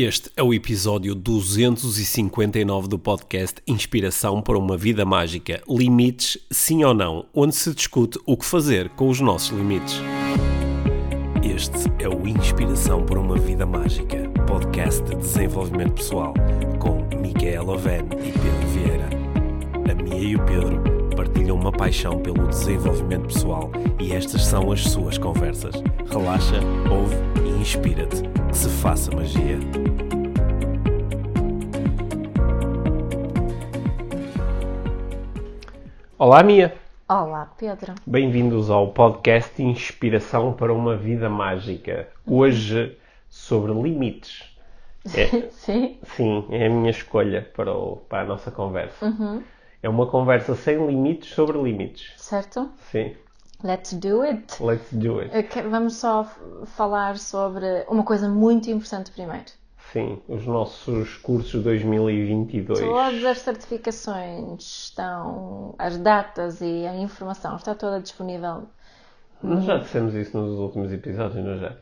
Este é o episódio 259 do podcast Inspiração para uma Vida Mágica Limites, sim ou não, onde se discute o que fazer com os nossos limites. Este é o Inspiração para uma Vida Mágica, podcast de desenvolvimento pessoal, com Micaela Oven e Pedro Vieira. A Mia e o Pedro partilham uma paixão pelo desenvolvimento pessoal e estas são as suas conversas. Relaxa, ouve e inspira-te. Que se faça magia. Olá, Mia. Olá, Pedro. Bem-vindos ao podcast Inspiração para uma Vida Mágica. Hoje sobre limites. É, Sim. sim, é a minha escolha para, o- para a nossa conversa. Uhum. É uma conversa sem limites sobre limites. Certo? Sim, Let's do it. let's do it. Vamos só falar sobre uma coisa muito importante primeiro. Sim, os nossos cursos 2022. Todas as certificações estão, as datas e a informação está toda disponível. Nós já dissemos isso nos últimos episódios, não é já?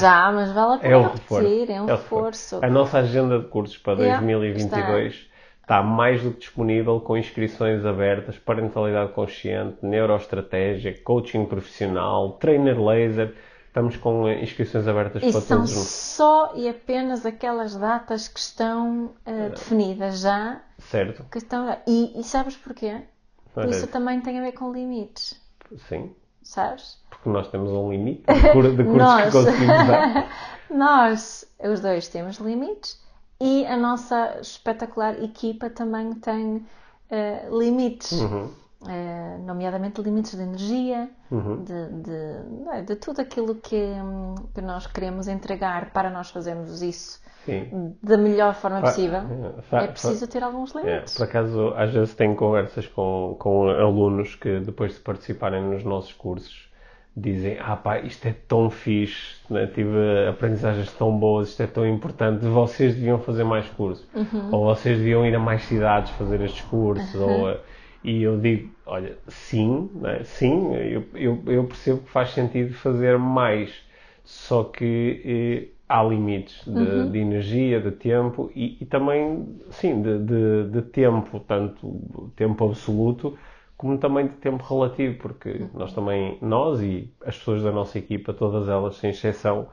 Já, mas vale a É pena o reforço. repetir, é um o reforço. A nossa agenda de cursos para Yeah, 2022 está. mais do que disponível com inscrições abertas, parentalidade consciente, neuroestratégia, coaching profissional, trainer laser. Estamos com eh, inscrições abertas E para são todos. só e apenas aquelas datas que estão eh, definidas já. Certo? Que estão, e, e sabes porquê? Ora, Isso também tem a ver com limites, Sim, sabes? porque nós temos um limite de, cur- de cursos Nós. que conseguimos dar. Nós, os dois, temos limites e a nossa espetacular equipa também tem eh, limites, Uhum, Eh, nomeadamente limites de energia, uhum. de, de, é, de tudo aquilo que, que nós queremos entregar para nós fazermos isso Sim. da melhor forma Fa- possível. é, É preciso ter alguns É, limites. por acaso, às vezes tenho conversas com, com alunos que depois de participarem nos nossos cursos dizem ah pá, isto é tão fixe, né? tive aprendizagens tão boas, isto é tão importante, vocês deviam fazer mais cursos. Ou vocês deviam ir a mais cidades fazer estes cursos. Ou, eh, e eu digo, olha, sim, né? sim, eu, eu, eu percebo que faz sentido fazer mais, só que eh, há limites de, de energia, de tempo e, e também, sim, de, de, de tempo, tanto tempo absoluto como também de tempo relativo, porque nós também, nós e as pessoas da nossa equipa, todas elas, sem exceção,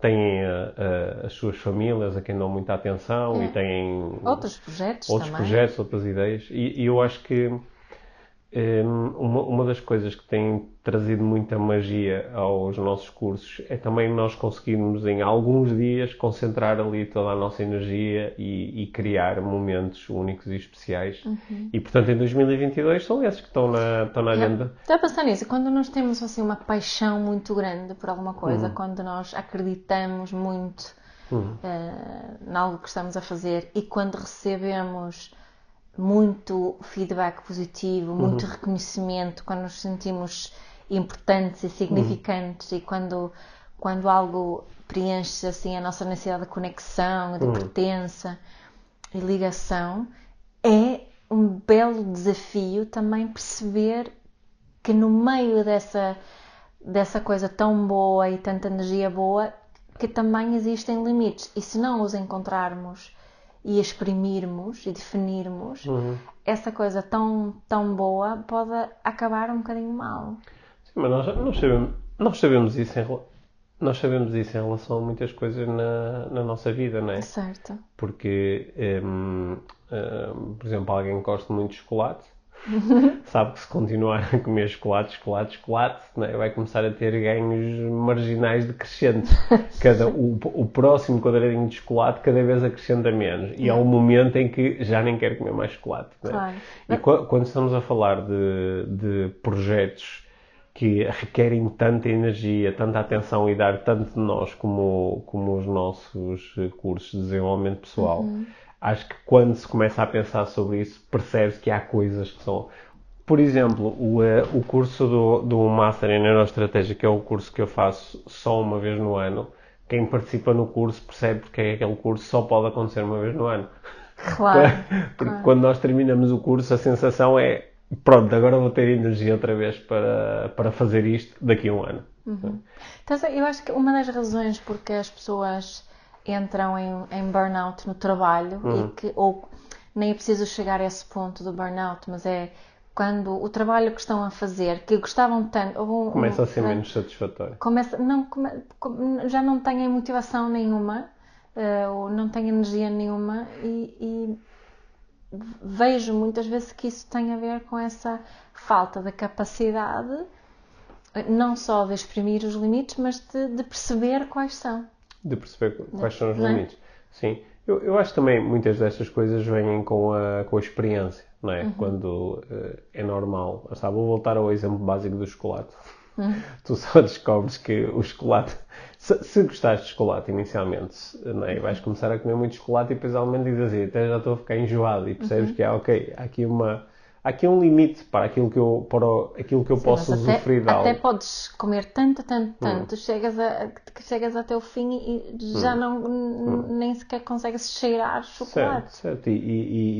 têm eh, eh, as suas famílias a quem dão muita atenção e têm Outros projetos outros também. projetos, outras ideias. E, e eu acho que uma, uma das coisas que tem trazido muita magia aos nossos cursos é também nós conseguirmos em alguns dias concentrar ali toda a nossa energia e, e criar momentos únicos e especiais. Uhum. E portanto em 2022 são esses que estão na, estão na agenda. Estou a pensar nisso, quando nós temos assim uma paixão muito grande por alguma coisa, quando nós acreditamos muito Uhum. eh, em algo que estamos a fazer e quando recebemos muito feedback positivo, muito reconhecimento, quando nos sentimos importantes e significantes e quando, quando algo preenche assim a nossa necessidade de conexão, de pertença e ligação, é um belo desafio também perceber que no meio dessa, dessa coisa tão boa e tanta energia boa, que também existem limites. E se não os encontrarmos e exprimirmos e definirmos, Uhum. essa coisa tão, tão boa pode acabar um bocadinho mal. Sim, mas nós, nós, sabemos, nós sabemos isso em nós sabemos isso em relação a muitas coisas na, na nossa vida, não é? Certo? porque, hum, hum, por exemplo, alguém que gosta muito de chocolate sabe que se continuar a comer chocolate, chocolate, chocolate, né, vai começar a ter ganhos marginais decrescentes. Cada, o, o próximo quadradinho de chocolate cada vez acrescenta menos. E há um momento em que já nem quer comer mais chocolate. né? Claro. E qu- quando estamos a falar de, de projetos que requerem tanta energia, tanta atenção e dar tanto de nós como, como os nossos cursos de desenvolvimento pessoal, acho que quando se começa a pensar sobre isso, percebe-se que há coisas que são. Por exemplo, o, eh, o curso do, do Master em Neuroestratégia, que é o curso que eu faço só uma vez no ano, quem participa no curso percebe porque é que aquele curso só pode acontecer uma vez no ano. Claro. Porque quando nós terminamos o curso, a sensação é pronto, agora vou ter energia outra vez para, para fazer isto daqui a um ano. Então, eu acho que uma das razões porque as pessoas entram em, em burnout no trabalho Uhum. e que, ou nem é preciso chegar a esse ponto do burnout, mas é quando o trabalho que estão a fazer, que gostavam tanto. um- Começa a ser um- menos satisfatório. começa, não, come- já não têm motivação nenhuma, eh, ou não têm energia nenhuma, e, e vejo muitas vezes que isso tem a ver com essa falta de capacidade, eh, não só de exprimir os limites, mas de, de perceber quais são. De perceber quais são os é? limites. Sim. Eu, eu acho também muitas destas coisas vêm com a, com a experiência, não Uhum. é? Quando eh, é normal. Lá Está, vou voltar ao exemplo básico do chocolate. Uhum. Tu só descobres que o chocolate. Se, se gostaste de chocolate inicialmente, não é? vais começar a comer muito chocolate e depois ao menos dizes assim, até já estou a ficar enjoado e Uhum. percebes que há, ok, há aqui uma. Há aqui um limite para aquilo que eu, para aquilo que eu posso Mas usufruir de algo. Hum. até podes comer tanto, tanto, tanto, chegas, a, que chegas até o fim e já não n- nem sequer consegues cheirar chocolate. Certo, certo. E,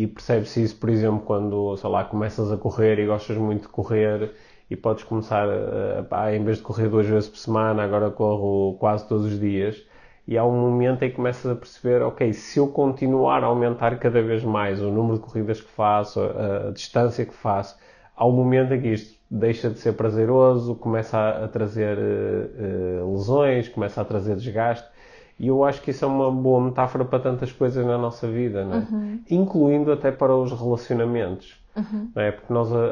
e, e percebe-se isso, por exemplo, quando, sei lá, começas a correr e gostas muito de correr e podes começar, a, pá, em vez de correr duas vezes por semana, agora corro quase todos os dias. E há um momento em que começas a perceber, ok, se eu continuar a aumentar cada vez mais o número de corridas que faço, a, a distância que faço, há um momento em que isto deixa de ser prazeroso, começa a, a trazer eh, lesões, começa a trazer desgaste. E eu acho que isso é uma boa metáfora para tantas coisas na nossa vida, é? incluindo até para os relacionamentos. Não é? Porque nós a- a-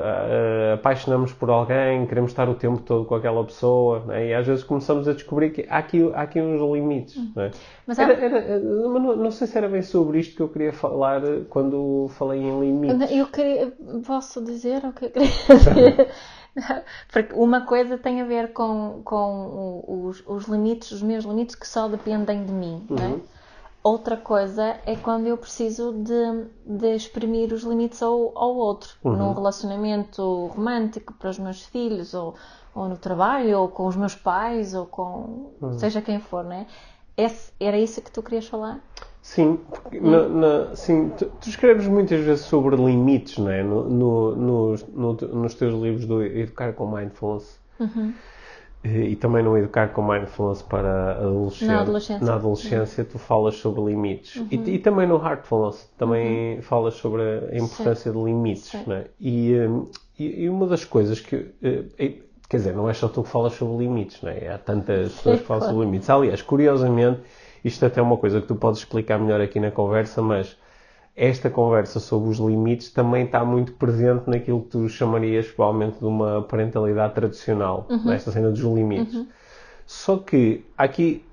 a- apaixonamos por alguém, queremos estar o tempo todo com aquela pessoa é? e às vezes começamos a descobrir que há aqui, há aqui uns limites. Não, é? Mas Era- há- era- mas não, não sei se era bem sobre isto que eu queria falar quando falei em limites. Eu queria, posso dizer o que eu queria dizer? Porque uma coisa tem a ver com, com os, os limites, os meus limites que só dependem de mim, é? Outra coisa é quando eu preciso de, de exprimir os limites ao, ao outro, num relacionamento romântico para os meus filhos, ou, ou no trabalho, ou com os meus pais, ou com seja quem for, não é? Esse- era isso que tu querias falar? Sim, porque na- na- sim tu, tu escreves muitas vezes sobre limites, não é? No, no- nos, no- nos teus livros do Educar com Mindfulness. E, e também no Educar com Mindfulness para adolescentes. Na adolescência. Na adolescência tu falas sobre limites. E, e também no Heartfulness também falas sobre a importância de limites, Sim. não é? E, hum, e, e uma das coisas que... eh, eh, Quer dizer, não é só tu que falas sobre limites, não é? Há tantas pessoas que falam sobre limites. Aliás, curiosamente, isto até é uma coisa que tu podes explicar melhor aqui na conversa, mas esta conversa sobre os limites também está muito presente naquilo que tu chamarias provavelmente de uma parentalidade tradicional, nesta cena dos limites. Só que há aqui,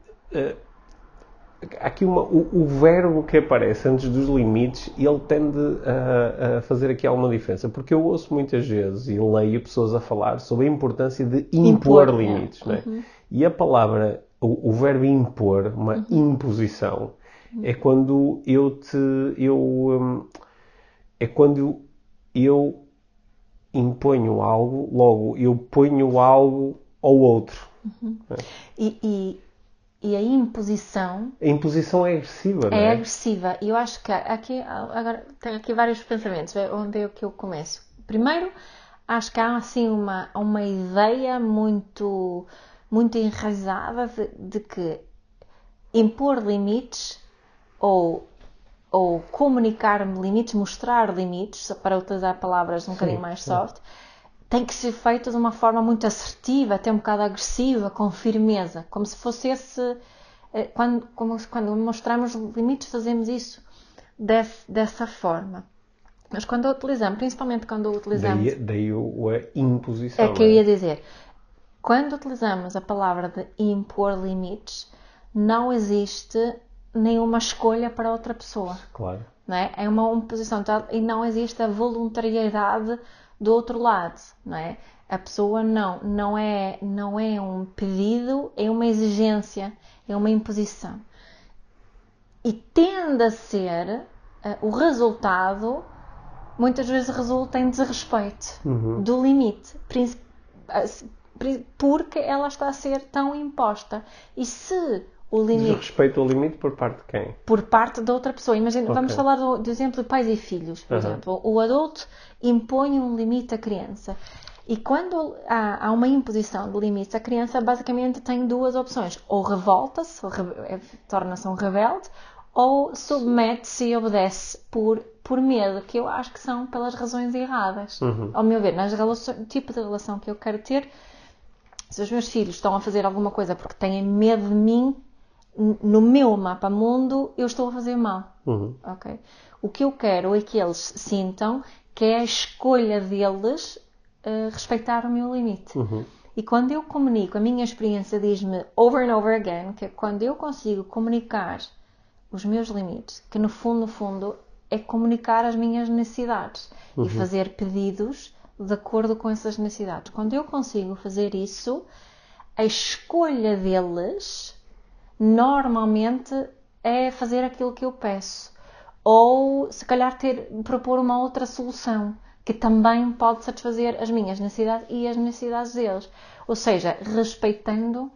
há aqui uma, o, o verbo que aparece antes dos limites, ele tende a, a fazer aqui alguma diferença, porque eu ouço muitas vezes e leio pessoas a falar sobre a importância de impor, Impor, é. limites, é? E a palavra, o, o verbo impor, uma Uhum. imposição, é quando eu te, eu, hum, é quando eu imponho algo, logo eu ponho algo ao outro. E, e, e a imposição A imposição é agressiva, não é é? agressiva. E eu acho que aqui, agora, tenho aqui vários pensamentos. Vê Onde é que eu começo? Primeiro, acho que há assim uma, uma ideia muito, muito enraizada de, de que impor limites ou, ou comunicar limites, mostrar limites, para utilizar palavras um bocadinho mais soft, tem que ser feito de uma forma muito assertiva, até um bocado agressiva, com firmeza, como se fosse esse. eh, Quando, como quando mostramos limites, fazemos isso desse- dessa forma. Mas quando utilizamos, principalmente quando utilizamos. Daí, daí a imposição. É que eu não ia dizer. Quando utilizamos a palavra de impor limites, não existe nenhuma escolha para outra pessoa. Claro. Não é? é uma imposição tal- e não existe a voluntariedade do outro lado, não é? A pessoa não, não é, não é um pedido, é uma exigência, é uma imposição. E tende a ser eh, o resultado, muitas vezes resulta em desrespeito do limite, eh, porque ela está a ser tão imposta. E se o limite Desrespeito ao limite por parte de quem? por parte da outra pessoa. Imagina, vamos Ok. falar do, do exemplo de pais e filhos, por Aham. exemplo. O adulto impõe um limite à criança E quando há, há, uma imposição de limites, a criança basicamente tem duas opções: ou revolta-se, é, torna-se um rebelde, ou submete-se e obedece por, por medo, que eu acho que são pelas razões erradas. Uhum. Ao meu ver, nas relações, tipo de relação que eu quero ter, se os meus filhos estão a fazer alguma coisa porque têm medo de mim, no meu mapa mundo, eu estou a fazer mal. Uhum. Okay? O que eu quero é que eles sintam que é a escolha deles uh, respeitar o meu limite. Uhum. E quando eu comunico, a minha experiência diz-me over and over again que quando eu consigo comunicar os meus limites, que no fundo, no fundo, é comunicar as minhas necessidades uhum. e fazer pedidos de acordo com essas necessidades. Quando eu consigo fazer isso, a escolha deles normalmente é fazer aquilo que eu peço ou se calhar ter, propor uma outra solução que também pode satisfazer as minhas necessidades e as necessidades deles. Ou seja, respeitando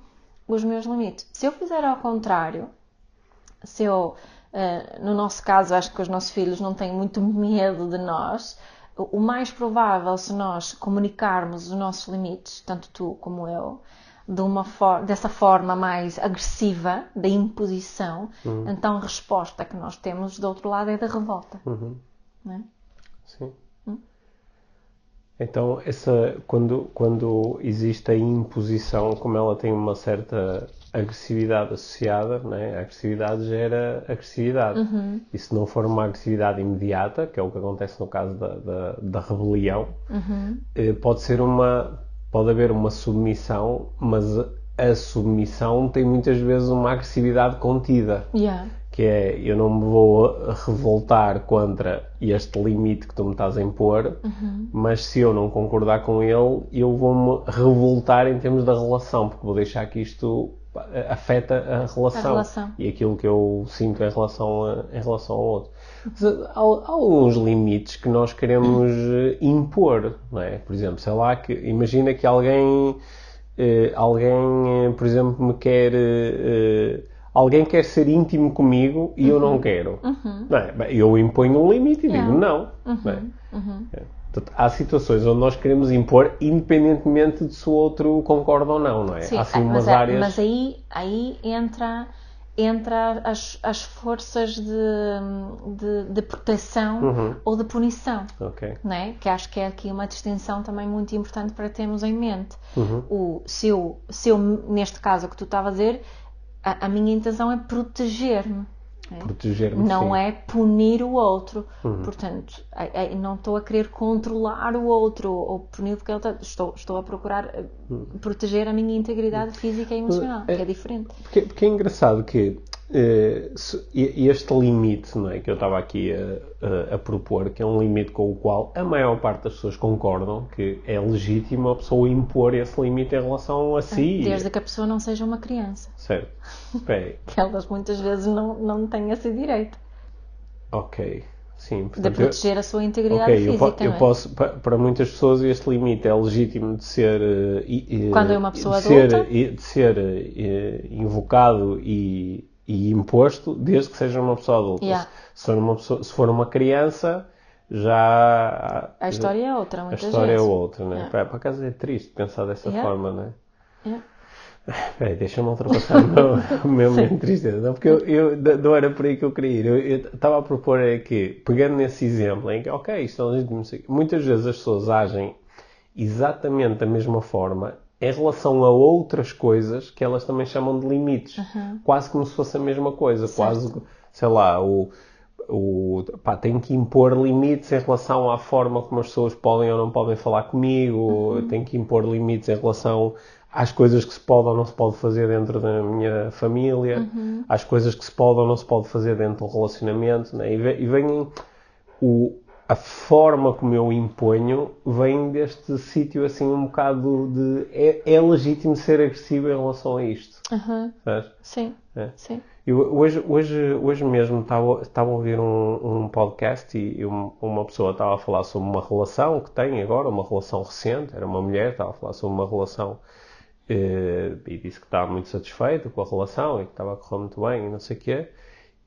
os meus limites. Se eu fizer ao contrário, se eu, uh, no nosso caso, acho que os nossos filhos não têm muito medo de nós, o mais provável, se nós comunicarmos os nossos limites, tanto tu como eu, de uma for dessa forma mais agressiva, da imposição, uhum. então a resposta que nós temos do outro lado é da revolta. Uhum. É? Sim. Hum? Então, essa, quando, quando existe a imposição, como ela tem uma certa agressividade associada, né? a agressividade gera agressividade. Uhum. E se não for uma agressividade imediata, que é o que acontece no caso da, da, da rebelião, uhum. Eh, pode ser uma pode haver uma submissão, mas a submissão tem muitas vezes uma agressividade contida. Yeah. Que é, eu não me vou revoltar contra este limite que tu me estás a impor, uhum. mas se eu não concordar com ele, eu vou-me revoltar em termos da relação, porque vou deixar que isto afeta a relação, a relação. e aquilo que eu sinto em relação, a, em relação ao outro. Há, há alguns limites que nós queremos eh, impor, não é? Por exemplo, sei lá, que imagina que alguém, eh, alguém, eh, por exemplo, me quer, eh, alguém quer ser íntimo comigo e uhum. eu não uhum. quero. Uhum. Não é? Eu imponho um limite e yeah. digo não. Uhum. não é? É. Portanto, há situações onde nós queremos impor independentemente de se o outro concorda ou não, não é? Sim, há assim mas, umas áreas... mas aí, aí entra entra as, as forças de, de, de proteção uhum. ou de punição, okay. né? que acho que é aqui uma distinção também muito importante para termos em mente. Uhum. O, se, eu, se eu, neste caso que tu estava a dizer, a, a minha intenção é proteger-me. Proteger-me. Não sim. é punir o outro. Uhum. Portanto, não estou a querer controlar o outro ou punir porque ele está. Estou, estou a procurar eh, uhum. proteger a minha integridade física e emocional, é, que é diferente. Porque, porque é engraçado que este limite não é, que eu estava aqui a, a, a, propor, que é um limite com o qual a maior parte das pessoas concordam que é legítimo a pessoa impor esse limite em relação a si. Desde que a pessoa não seja uma criança. Certo. Que elas muitas vezes não, não têm esse direito. Ok. Sim, portanto, de proteger eu, a sua integridade okay, física. Eu, é? posso, para muitas pessoas, este limite é legítimo de ser. Uh, Quando é uma pessoa de adulta? Ser, de ser uh, invocado e, e, imposto, desde que seja uma pessoa adulta. Yeah. Se, for uma pessoa, se for uma criança, já. A história é outra, A muitas história vezes. é outra, né? Yeah. Para, para acaso é triste pensar dessa Yeah. forma, né? Yeah. Peraí, deixa-me ultrapassar o meu, o meu momento de tristeza. Não, porque eu, eu, não era por aí que eu queria ir. Eu estava a propor é que, pegando nesse exemplo, em que, ok, isto é legítimo, muitas vezes as pessoas agem exatamente da mesma forma em relação a outras coisas que elas também chamam de limites. Uhum. Quase como se fosse a mesma coisa. Certo. Quase, sei lá, o, o, pá, tem que impor limites em relação à forma como as pessoas podem ou não podem falar comigo, Uhum. tem que impor limites em relação às coisas que se pode ou não se pode fazer dentro da minha família, Uhum. às coisas que se pode ou não se pode fazer dentro do relacionamento, né? e, e vem o, a forma como eu imponho vem deste sítio assim um bocado de é, é legítimo ser agressivo em relação a isto, Uhum. sabes? Sim, É. sim. Eu, hoje, hoje, hoje mesmo estava, estava a ouvir um, um podcast e um- uma pessoa estava a falar sobre uma relação que tem agora, uma relação recente, era uma mulher, estava a falar sobre uma relação eh, e disse que estava muito satisfeito com a relação e que estava a correr muito bem e não sei o quê.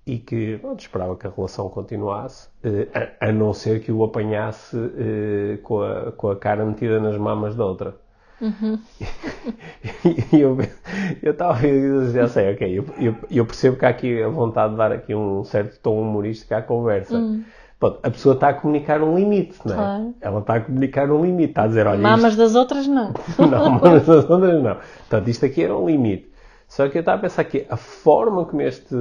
E que pronto, esperava que a relação continuasse, eh, a, a não ser que o apanhasse eh, com, a, com a cara metida nas mamas da outra. Uhum. e eu estava a já sei, ok, eu, eu, eu, percebo que há aqui a vontade de dar aqui um certo tom humorístico à conversa. Hum. Pronto, a pessoa está a comunicar um limite, não é? Claro. Ela está a comunicar um limite, está a dizer, olha, Mamas das outras não. isto... não, mamas das outras não. Portanto, isto aqui era um limite. Só que eu estava a pensar que a forma como este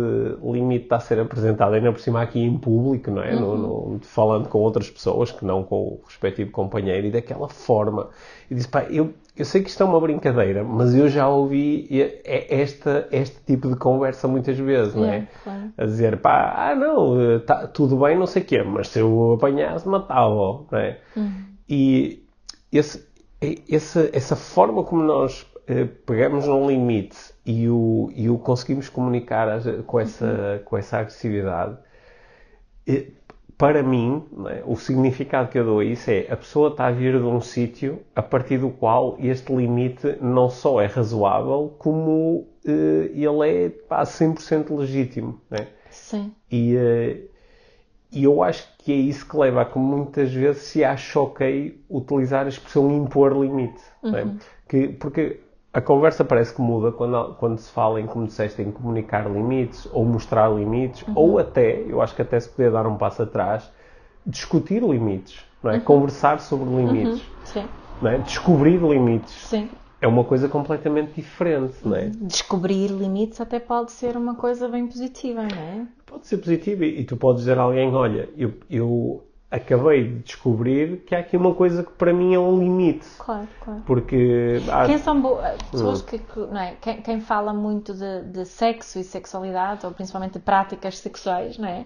limite está a ser apresentado, ainda por cima aqui em público, não é? No, no, falando com outras pessoas que não com o respectivo companheiro, e daquela forma. E disse, pá, eu, eu sei que isto é uma brincadeira, mas eu já ouvi esta, este tipo de conversa muitas vezes, não é? Yeah, claro. A dizer, pá, ah não, tá, tudo bem, não sei o quê, mas se eu apanhasse, matava, não é? E esse, esse, essa forma como nós eh, pegamos num limite e o, e o conseguimos comunicar com essa, com essa agressividade, eh, para mim, é? o significado que eu dou a isso é a pessoa está a vir de um sítio a partir do qual este limite não só é razoável, como eh, ele é pá, 100% legítimo. Né? Sim. E, eh, e eu acho que é isso que leva a que muitas vezes se acha ok utilizar a expressão impor limite. né? Que, porque a conversa parece que muda quando, quando se fala em, como disseste, em comunicar limites ou mostrar limites, ou até, eu acho que até se podia dar um passo atrás, discutir limites, não é? Conversar sobre limites, Sim. não é? descobrir limites. Sim. É uma coisa completamente diferente, não é? Descobrir limites até pode ser uma coisa bem positiva, não é? Pode ser positivo e, e tu podes dizer a alguém, olha, eu, eu acabei de descobrir que há aqui uma coisa que para mim é um limite. Claro, claro. Porque há- Quem são bo- pessoas que, que- não é? quem, quem fala muito de, de sexo e sexualidade, ou principalmente de práticas sexuais, não é?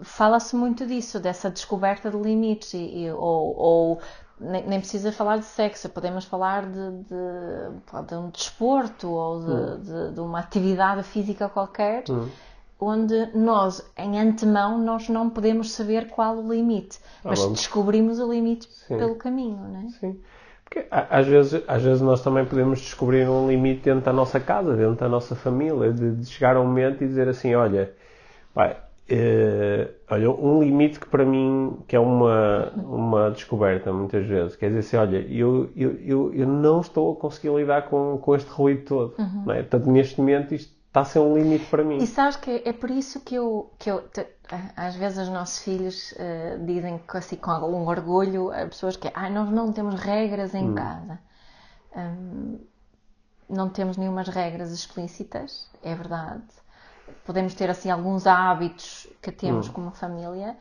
Fala-se muito disso, dessa descoberta de limites, e, e- ou, ou nem, nem precisa falar de sexo, podemos falar de, de, de um desporto ou de, de- de uma atividade física qualquer, onde nós, em antemão, nós não podemos saber qual o limite, mas vamos. descobrimos o limite Sim. pelo caminho, não é? Sim. Porque às vezes, às vezes nós também podemos descobrir um limite dentro da nossa casa, dentro da nossa família, de, de chegar a um momento e dizer assim, olha, eh, olha, um limite que para mim que é uma, uma descoberta muitas vezes, quer dizer assim, olha, eu, eu, eu, eu não estou a conseguir lidar com, com este ruído todo, não é? Portanto, neste momento isto está a ser um limite para mim. E sabes que é por isso que eu, que eu te- às vezes os nossos filhos eh, dizem que, assim, com algum orgulho a pessoas que ah, nós não temos regras em casa. Hum, não temos nenhumas regras explícitas, é verdade. Podemos ter assim alguns hábitos que temos como família,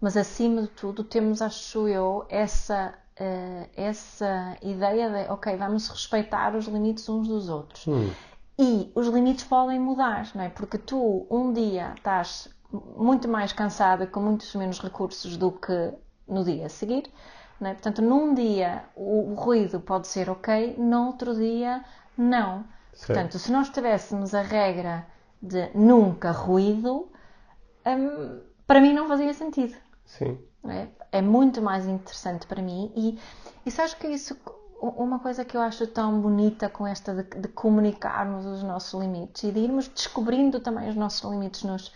mas acima de tudo temos, acho eu, essa eh, essa ideia de ok, vamos respeitar os limites uns dos outros. E os limites podem mudar, não é? Porque tu um dia estás muito mais cansada com muitos menos recursos do que no dia a seguir, não é? Portanto, num dia o, ruído pode ser ok, no outro dia não. Portanto, se nós tivéssemos a regra de nunca ruído, hum, para mim não fazia sentido. Sim. É, é muito mais interessante para mim e, e sabes que isso uma coisa que eu acho tão bonita com esta de, de comunicarmos os nossos limites e de irmos descobrindo também os nossos limites nos,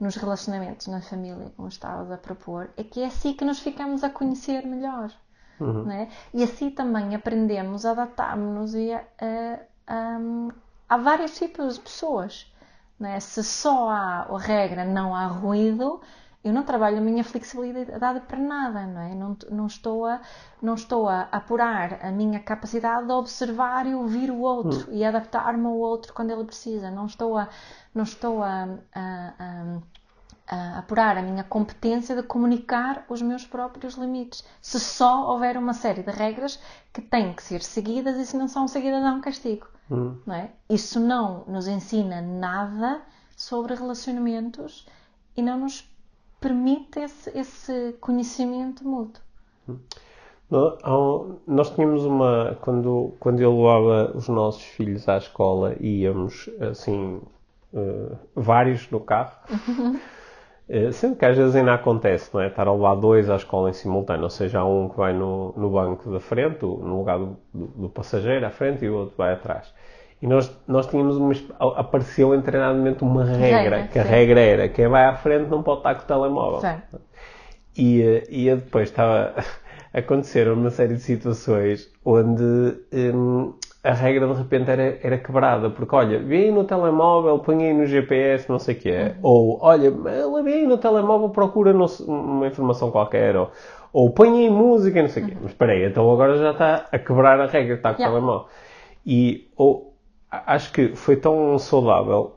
nos relacionamentos na família, como estavas a propor, é que é assim que nos ficamos a conhecer melhor. não é? E assim também aprendemos, adaptarmos-nos e a, a, a, a vários tipos de pessoas. não é? Se só há a regra, não há ruído, eu não trabalho a minha flexibilidade para nada, não é? Não, não estou, a, não estou a apurar a minha capacidade de observar e ouvir o outro e adaptar-me ao outro quando ele precisa. Não estou a, não estou a, a, a, a apurar a minha competência de comunicar os meus próprios limites. Se só houver uma série de regras que têm que ser seguidas e se não são seguidas há um castigo. Não é? Isso não nos ensina nada sobre relacionamentos e não nos permite esse, esse conhecimento mútuo. No- há um- Nós tínhamos uma. Quando, quando eu levava os nossos filhos à escola e íamos, assim, eh, vários no carro, eh, sendo que às vezes ainda acontece, não é? Estar a levar dois à escola em simultâneo, ou seja, há um que vai no, no banco da frente, no lugar do, do- do passageiro à frente, e o outro vai atrás. E nós, nós tínhamos uma, apareceu em treinamento uma regra, Regra, que a sim. regra era quem vai à frente não pode estar com o telemóvel. E, eh, e depois estava a acontecer uma série de situações onde hum, a regra de repente era, era quebrada, porque olha, aí no telemóvel, põe aí no GPS, não sei o que é, ou olha, ela aí no telemóvel, procura sei, uma informação qualquer, ou, ou põe aí música, não sei o quê. Mas espera aí, então agora já está a quebrar a regra, está com o Yeah. telemóvel. E ou, acho que foi tão saudável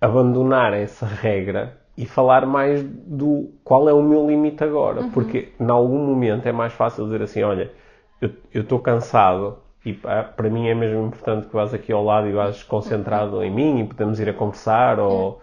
abandonar essa regra e falar mais do qual é o meu limite agora. Porque em algum momento é mais fácil dizer assim, olha, eu estou cansado e para mim é mesmo importante que vás aqui ao lado e vás concentrado em mim e podemos ir a conversar ou,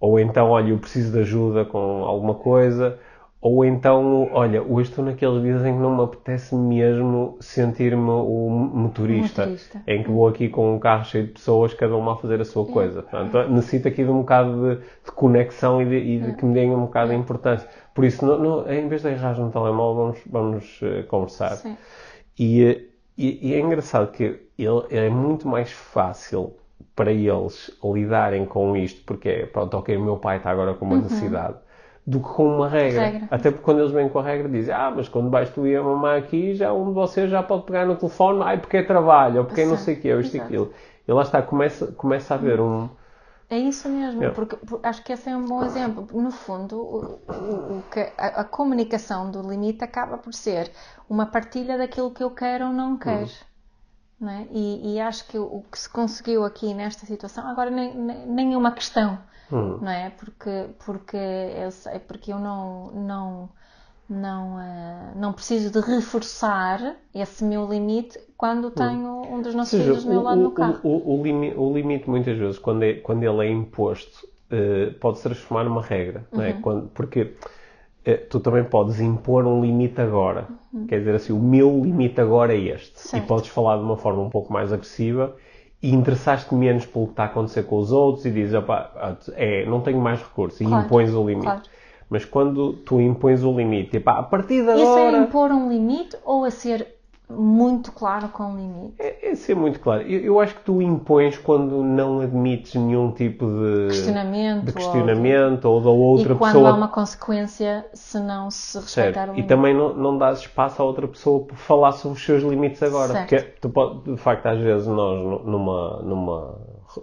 ou então, olha, eu preciso de ajuda com alguma coisa ou então, olha, hoje estou naqueles dias em que não me apetece mesmo sentir-me o motorista, Motorista. em que vou aqui com um carro cheio de pessoas, cada uma a fazer a sua coisa. Portanto, necessito aqui de um bocado de, de conexão e de, e de que me deem um bocado de importância. Por isso, não- não- em vez de agarrar no telemóvel, vamos, vamos eh, conversar. Sim. E, eh, e- e é engraçado que ele, é muito mais fácil para eles lidarem com isto, porque é, pronto, ok, o meu pai está agora com uma necessidade, do que com uma regra. Regra. Até porque quando eles vêm com a regra dizem, ah, mas quando vais tu e a mamãe aqui, já um de vocês já pode pegar no telefone, ai, porque é trabalho, ou porque é não sei o quê, ou isto e aquilo. E lá está, começa, começa a haver um... É isso mesmo, Yeah. porque, por- acho que esse é um bom exemplo. No fundo, o, o- o a, a comunicação do limite acaba por ser uma partilha daquilo que eu quero ou não quero. Não é? e, e acho que o, o que se conseguiu aqui nesta situação, agora nem, nem, nem é uma questão, Hum. não é? Porque, porque, eu porque eu não, não, não, eh, não preciso de reforçar esse meu limite quando tenho um dos nossos seja, filhos do meu o, lado o- no carro. o- o limi- o limite, muitas vezes, quando, é- quando ele é imposto, eh, pode se transformar numa regra. Não Uhum. é? Quando- porque eh, tu também podes impor um limite agora. Quer dizer assim, o meu limite agora é este. E Uhum. Certo. podes falar de uma forma um pouco mais agressiva e interessaste menos pelo que está a acontecer com os outros e dizes, "Opá, é, não tenho mais recurso. E Claro, impões o limite. claro. Mas quando tu impões o limite, epá, a partir de Isso agora... é impor um limite ou a ser muito claro com o limite? É, é ser muito claro. Eu, eu acho que tu impões quando não admites nenhum tipo de Questionamento. de questionamento ou da ou outra e quando pessoa. há uma consequência se não se respeitar Certo. o E limite. também não, não dás espaço à outra pessoa para falar sobre os seus limites agora. Certo. Porque tu pode, de facto, às vezes nós nu- numa, numa,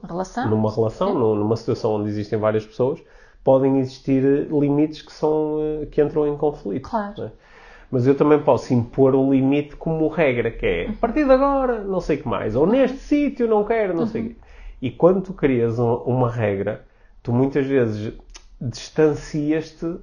Relação? numa relação, nu- numa situação onde existem várias pessoas, podem existir limites que são eh, que entram em conflito. Claro. é? Mas eu também posso impor um limite como regra, que é a partir de agora, não sei o que mais, ou neste sítio não quero, não sei o quê. E quando tu crias um- uma regra, tu muitas vezes distancias-te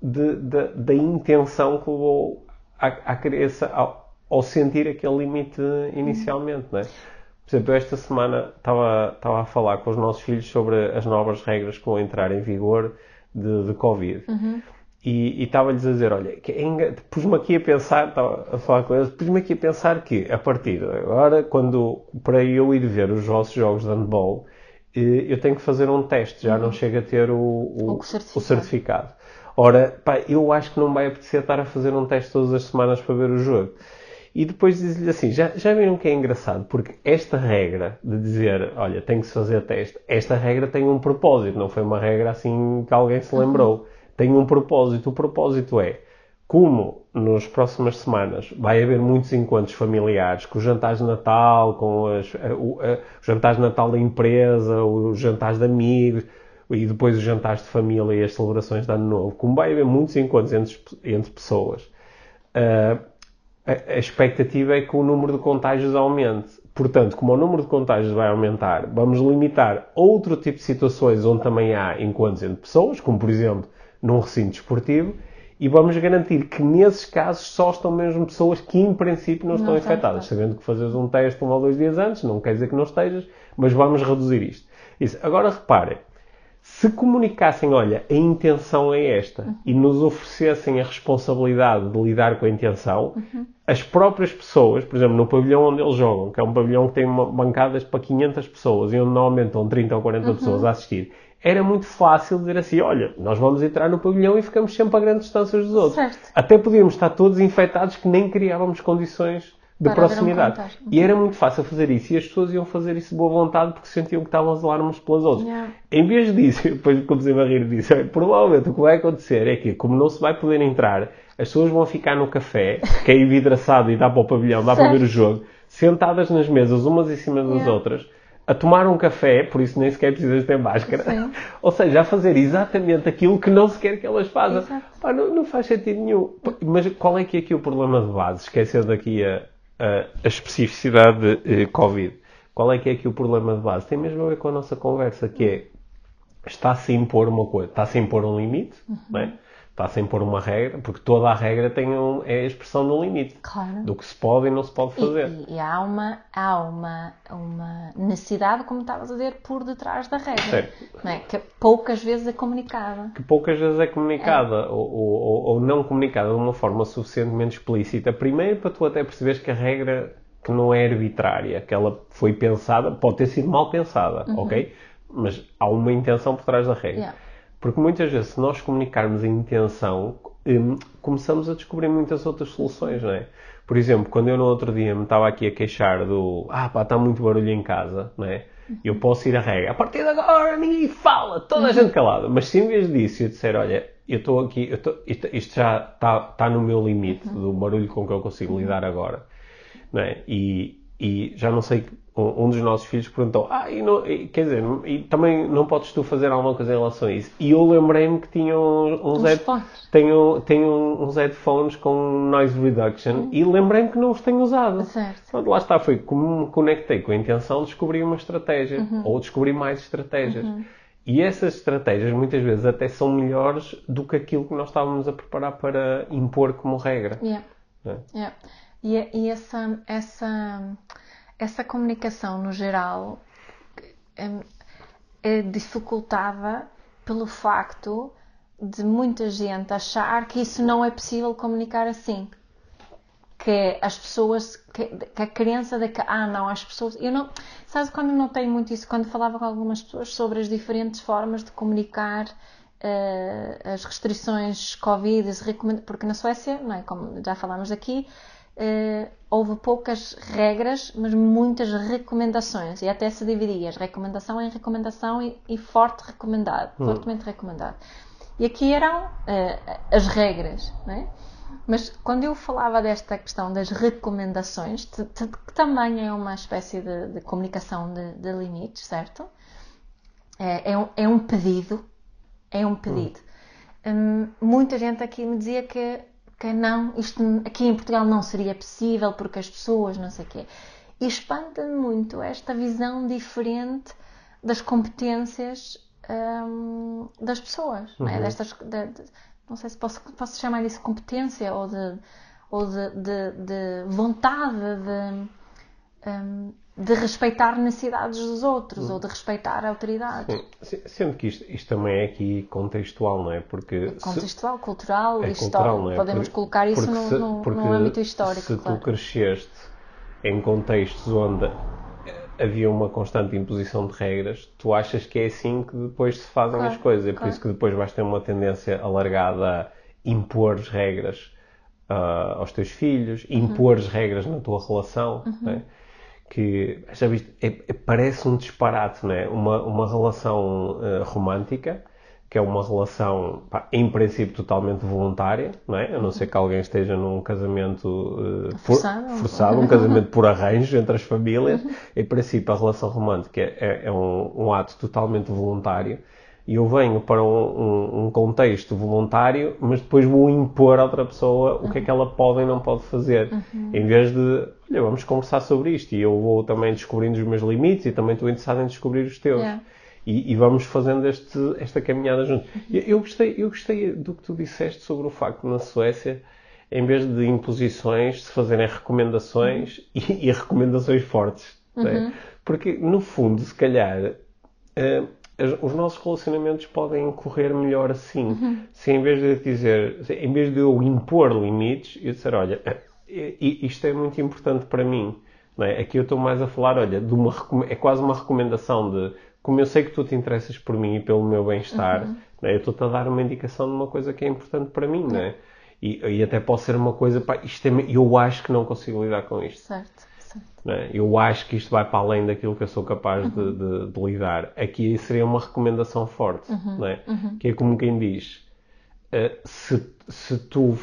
de- da- da intenção que levou à, à criança ao, ao sentir aquele limite inicialmente, não é? Por exemplo, esta semana estava, estava a falar com os nossos filhos sobre as novas regras que vão entrar em vigor de, de Covid. E e estava-lhes a dizer, olha, é pus-me aqui a pensar, estava a falar com eles, pus-me aqui a pensar que, a partir de agora, quando, para eu ir ver os vossos jogos de handball, eh, eu tenho que fazer um teste, já não chego a ter o, o, O certificado. o certificado. Ora, pá, eu acho que não vai apetecer estar a fazer um teste todas as semanas para ver o jogo. E depois diz-lhe assim, já, já viram que é engraçado? Porque esta regra de dizer, olha, tem que se fazer teste, esta regra tem um propósito, não foi uma regra assim que alguém se lembrou. Tem um propósito. O propósito é, como nas próximas semanas vai haver muitos encontros familiares, com os jantares de Natal, com as, a- o- a- os jantares de Natal da empresa, os jantares de amigos, e depois os jantares de família e as celebrações de Ano Novo, como vai haver muitos encontros entre, entre pessoas, ah, a, a expectativa é que o número de contágios aumente. Portanto, como o número de contágios vai aumentar, vamos limitar outro tipo de situações onde também há encontros entre pessoas, como por exemplo num recinto esportivo, e vamos garantir que nesses casos só estão mesmo pessoas que em princípio não, estão estão infectadas. Sabendo que fazes um teste um ou dois dias antes, não quer dizer que não estejas, mas vamos reduzir isto. Isso. Agora reparem, se comunicassem, olha, a intenção é esta, e nos oferecessem a responsabilidade de lidar com a intenção, as próprias pessoas, por exemplo, no pavilhão onde eles jogam, que é um pavilhão que tem bancadas para 500 pessoas e onde normalmente estão 30 ou 40 pessoas a assistir, era muito fácil dizer assim, olha, nós vamos entrar no pavilhão e ficamos sempre a grandes distâncias dos outros. Certo. Até podíamos estar todos infectados que nem criávamos condições de Para um proximidade. contato. e era muito fácil fazer isso. E as pessoas iam fazer isso de boa vontade porque sentiam que estavam a zelar uns pelas outras. Yeah. Em vez disso, depois comecei a rir disso, provavelmente o que vai acontecer é que, como não se vai poder entrar, as pessoas vão ficar no café, que é vidraçado e dá para o pavilhão, dá para Certo. ver o jogo, sentadas nas mesas, umas em cima das Yeah. outras, a tomar um café, por isso nem sequer precisas ter máscara. Sim. Ou seja, a fazer exatamente aquilo que não se quer que elas façam. Pá, não, não faz sentido nenhum. Mas qual é que é aqui o problema de base? Esquecendo aqui a, a, a especificidade de eh, Covid. Qual é que é aqui o problema de base? Tem mesmo a ver com a nossa conversa, que é está-se a impor uma coisa, está-se a impor um limite, não é? Está-se a impor uma regra, porque toda a regra tem um, é a expressão um limite. Claro. Do que se pode e não se pode E, fazer. e- e há, uma, há uma, uma necessidade, como estavas a dizer, por detrás da regra. Certo. É? Que poucas vezes é comunicada. que poucas vezes é comunicada ou, ou- ou não comunicada de uma forma suficientemente explícita. Primeiro, para tu até perceberes que a regra que não é arbitrária, que ela foi pensada, pode ter sido mal pensada, ok? Mas há uma intenção por trás da regra. Yeah. Porque muitas vezes, se nós comunicarmos a intenção, hum, começamos a descobrir muitas outras soluções, não é? Por exemplo, quando eu no outro dia me estava aqui a queixar do ah pá, está muito barulho em casa, não é? Eu posso ir a regra, a partir de agora ninguém fala, toda a gente calada. Mas se em vez disso eu disser, olha, eu estou aqui, eu estou- isto, já está está no meu limite do barulho com que eu consigo lidar agora, não é? E, e já não sei, um, dos nossos filhos perguntou, ah, e não, e, quer dizer, e também não podes tu fazer alguma coisa em relação a isso? E eu lembrei-me que tinha uns, uns, head- tenho, tenho uns headphones com noise reduction e lembrei-me que não os tenho usado. Certo. Lá está, foi como me conectei com a intenção de descobrir uma estratégia ou descobrir mais estratégias. E essas estratégias muitas vezes até são melhores do que aquilo que nós estávamos a preparar para impor como regra. Yeah. É. Yeah. E, e essa, essa, essa comunicação, no geral, é, é dificultada pelo facto de muita gente achar que isso não é possível comunicar assim. Que as pessoas, que, que a crença de que, ah, não, as pessoas. Eu não. Sabes quando eu notei muito isso? Quando falava com algumas pessoas sobre as diferentes formas de comunicar eh, as restrições Covid, porque na Suécia, não é, como já falámos aqui, eh, houve poucas regras, mas muitas recomendações. E até se dividia recomendação em recomendação e, e forte recomendado, fortemente recomendado. E aqui eram eh, as regras, é? Mas quando eu falava desta questão das recomendações, que também é uma espécie de, de comunicação de, de limites, certo? É, é um, é um pedido, é um pedido. Hum, muita gente aqui me dizia que, que não, isto aqui em Portugal não seria possível porque as pessoas não sei o quê. E espanta-me muito esta visão diferente das competências hum, das pessoas, não é? Destas, de- de- não sei se posso, posso chamar isso competência ou de, ou de, de- de vontade de, hum, de respeitar necessidades dos outros ou de respeitar autoridades. Sim, se- Sendo que isto, isto também é aqui contextual, não é? Porque se- Contextual, cultural, é histórico. cultural, é? Podemos Porque- colocar isso no, se- no- no âmbito histórico, Se claro. tu cresceste em contextos onde havia uma constante imposição de regras, tu achas que é assim que depois se fazem Claro, as coisas. É por claro. isso que depois vais ter uma tendência alargada a impor as regras ah, aos teus filhos, Uhum. impor as regras na tua relação. não é? Que já viste, é- é- parece um disparate, não é? Uma, uma relação eh, romântica, que é uma relação, pá, em princípio, totalmente voluntária, não é? A não ser que alguém esteja num casamento por- Forçado. forçado, um casamento por arranjo entre as famílias. Em princípio, a relação romântica é, é um, um ato totalmente voluntário. E eu venho para um, um- um contexto voluntário, mas depois vou impor à outra pessoa o que é que ela pode e não pode fazer. Em vez de, olha, vamos conversar sobre isto e eu vou também descobrindo os meus limites e também estou interessado em descobrir os teus. Yeah. E, e vamos fazendo este, esta caminhada juntos. Eu, eu gostei, eu gostei do que tu disseste sobre o facto na Suécia, em vez de imposições, se fazerem recomendações e, e recomendações fortes. é? Porque, no fundo, se calhar, eh, as- os nossos relacionamentos podem correr melhor assim. Se em vez de dizer, se em vez de eu impor limites, eu disser, olha, eh, i- isto é muito importante para mim. Não é? Aqui eu estou mais a falar, olha, de uma, é quase uma recomendação de como eu sei que tu te interessas por mim e pelo meu bem-estar, não é? eu estou-te a dar uma indicação de uma coisa que é importante para mim, não é? E, e até pode ser uma coisa, pá, isto é, eu acho que não consigo lidar com isto. Certo, né? Eu acho que isto vai para além daquilo que eu sou capaz de, de- de lidar. Aqui seria uma recomendação forte, né? que é como quem diz: eh, se, se tu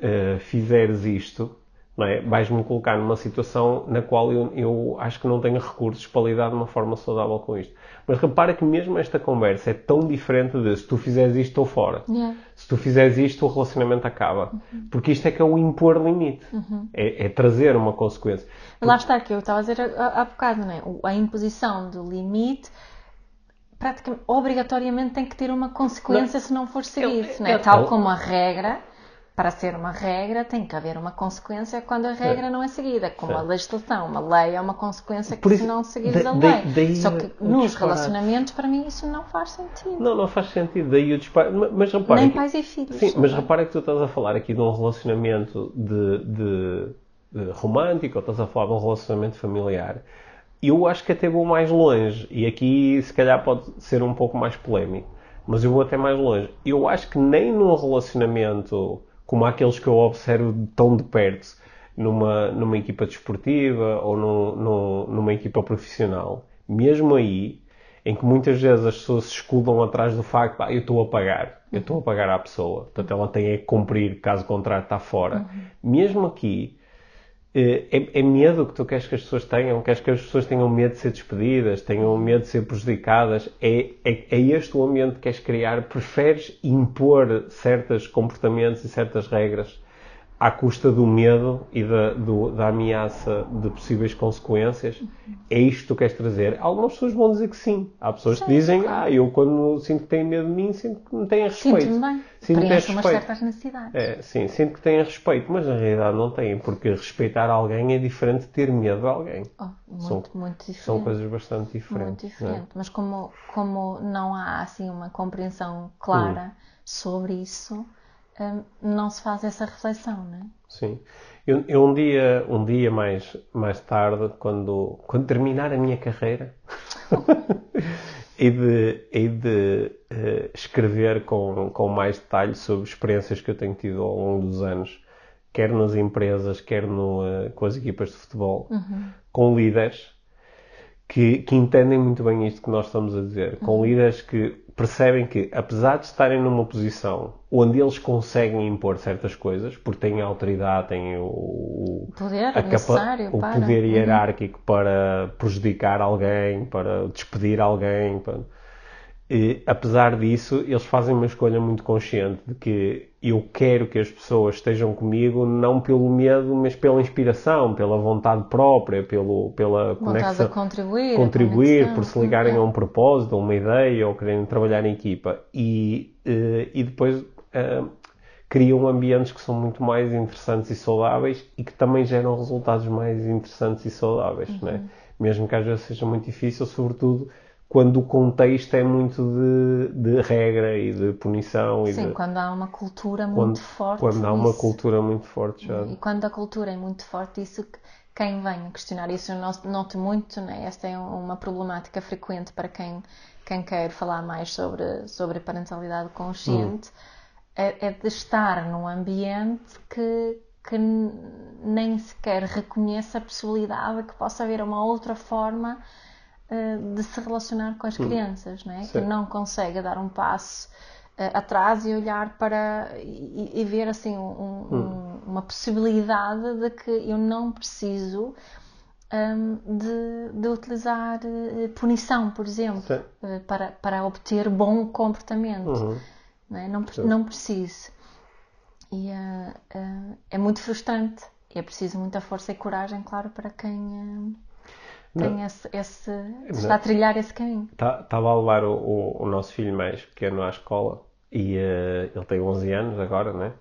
eh, fizeres isto, não é? vais-me colocar numa situação na qual eu, eu acho que não tenho recursos para lidar de uma forma saudável com isto. Mas repara que mesmo esta conversa é tão diferente de se tu fizeres isto, estou fora. Yeah. Se tu fizeres isto, o relacionamento acaba. Porque isto é que é o impor limite. É, é trazer uma consequência. Lá está, que eu estava a dizer há há bocado, não é? A imposição do limite praticamente, obrigatoriamente tem que ter uma consequência se não for seguido, não é? Tal como a regra, para ser uma regra, tem que haver uma consequência quando a regra não é seguida, como a Certo. legislação. Uma lei é uma consequência que Por se isso- não seguires da- a lei. daí Só que nos disparate. relacionamentos, para mim, isso não faz sentido. Não, não faz sentido. Daí o disparo. Mas, repara. Nem que- pais e filhos. Sim, mas é? repara que tu estás a falar aqui de um relacionamento de, de- de romântico ou estás a falar de um relacionamento familiar. Eu acho que até vou mais longe. E aqui, se calhar, pode ser um pouco mais polémico. Mas eu vou até mais longe. Eu acho que nem num relacionamento como aqueles que eu observo tão de perto, numa, numa equipa desportiva ou num- num- numa equipa profissional, mesmo aí, em que muitas vezes as pessoas se escudam atrás do facto, ah, eu estou a pagar, eu estou a pagar à pessoa, portanto ela tem é que cumprir, caso contrário está fora. Mesmo aqui, é, é medo que tu queres que as pessoas tenham, queres que as pessoas tenham medo de ser despedidas, tenham medo de ser prejudicadas, é, é, é este o ambiente que queres criar, preferes impor certos comportamentos e certas regras à custa do medo e da, do- da ameaça de possíveis consequências, é isto que tu queres trazer. Algumas pessoas vão dizer que sim. Há pessoas que Sim, dizem, claro. ah, eu quando sinto que têm medo de mim, sinto que me têm respeito. Sinto-me bem. Sinto que têm umas certas necessidades. É, sim, sinto que têm respeito, mas na realidade não têm, porque respeitar alguém é diferente de ter medo de alguém. Oh, muito, São- muito diferente. São coisas bastante diferentes. Muito é? diferente. Mas como, como não há assim uma compreensão clara Hum. sobre isso, não se faz essa reflexão, não é? Sim. Eu, eu um dia, um dia mais, mais tarde, quando, quando terminar a minha carreira, hei de, hei de eh, escrever com, com mais detalhe sobre experiências que eu tenho tido ao longo dos anos, quer nas empresas, quer no, eh, com as equipas de futebol, com líderes que, que entendem muito bem isto que nós estamos a dizer, com líderes que percebem que, apesar de estarem numa posição onde eles conseguem impor certas coisas, porque têm a autoridade, têm o, Poder capa- o para. poder Uhum. hierárquico para prejudicar alguém, para despedir alguém. para- E, apesar disso, eles fazem uma escolha muito consciente de que eu quero que as pessoas estejam comigo não pelo medo, mas pela inspiração, pela vontade própria, pelo, pela Vontade conexão contribuir. contribuir por se ligarem a um propósito, a uma ideia ou querem trabalhar em equipa e, eh, e depois eh, criam ambientes que são muito mais interessantes e saudáveis e que também geram resultados mais interessantes e saudáveis, Uhum. né? mesmo que às vezes seja muito difícil, sobretudo quando o contexto é muito de, de regra e de punição e Sim, de, quando há uma cultura muito quando, forte. quando há uma cultura muito forte já. E quando a cultura é muito forte, isso que- quem vem a questionar isso eu not- noto muito, né? esta é uma problemática frequente para quem, quem quer falar mais sobre, sobre parentalidade consciente, é, é de estar num ambiente que, que nem sequer reconhece a possibilidade de que possa haver uma outra forma de se relacionar com as crianças, não é? que não consegue dar um passo eh, atrás e olhar para e, e ver assim um- um- uma possibilidade de que eu não preciso hum, de, de utilizar eh, punição, por exemplo, Sim. eh, para, para obter bom comportamento. Uhum. Não, é? não, não preciso. E eh, eh, é muito frustrante. E é preciso muita força e coragem, claro, para quem eh, tem esse, esse- está a trilhar esse caminho. Estava Tá, a levar o, o, o nosso filho mais pequeno à escola e eh, ele tem 11 anos agora, né?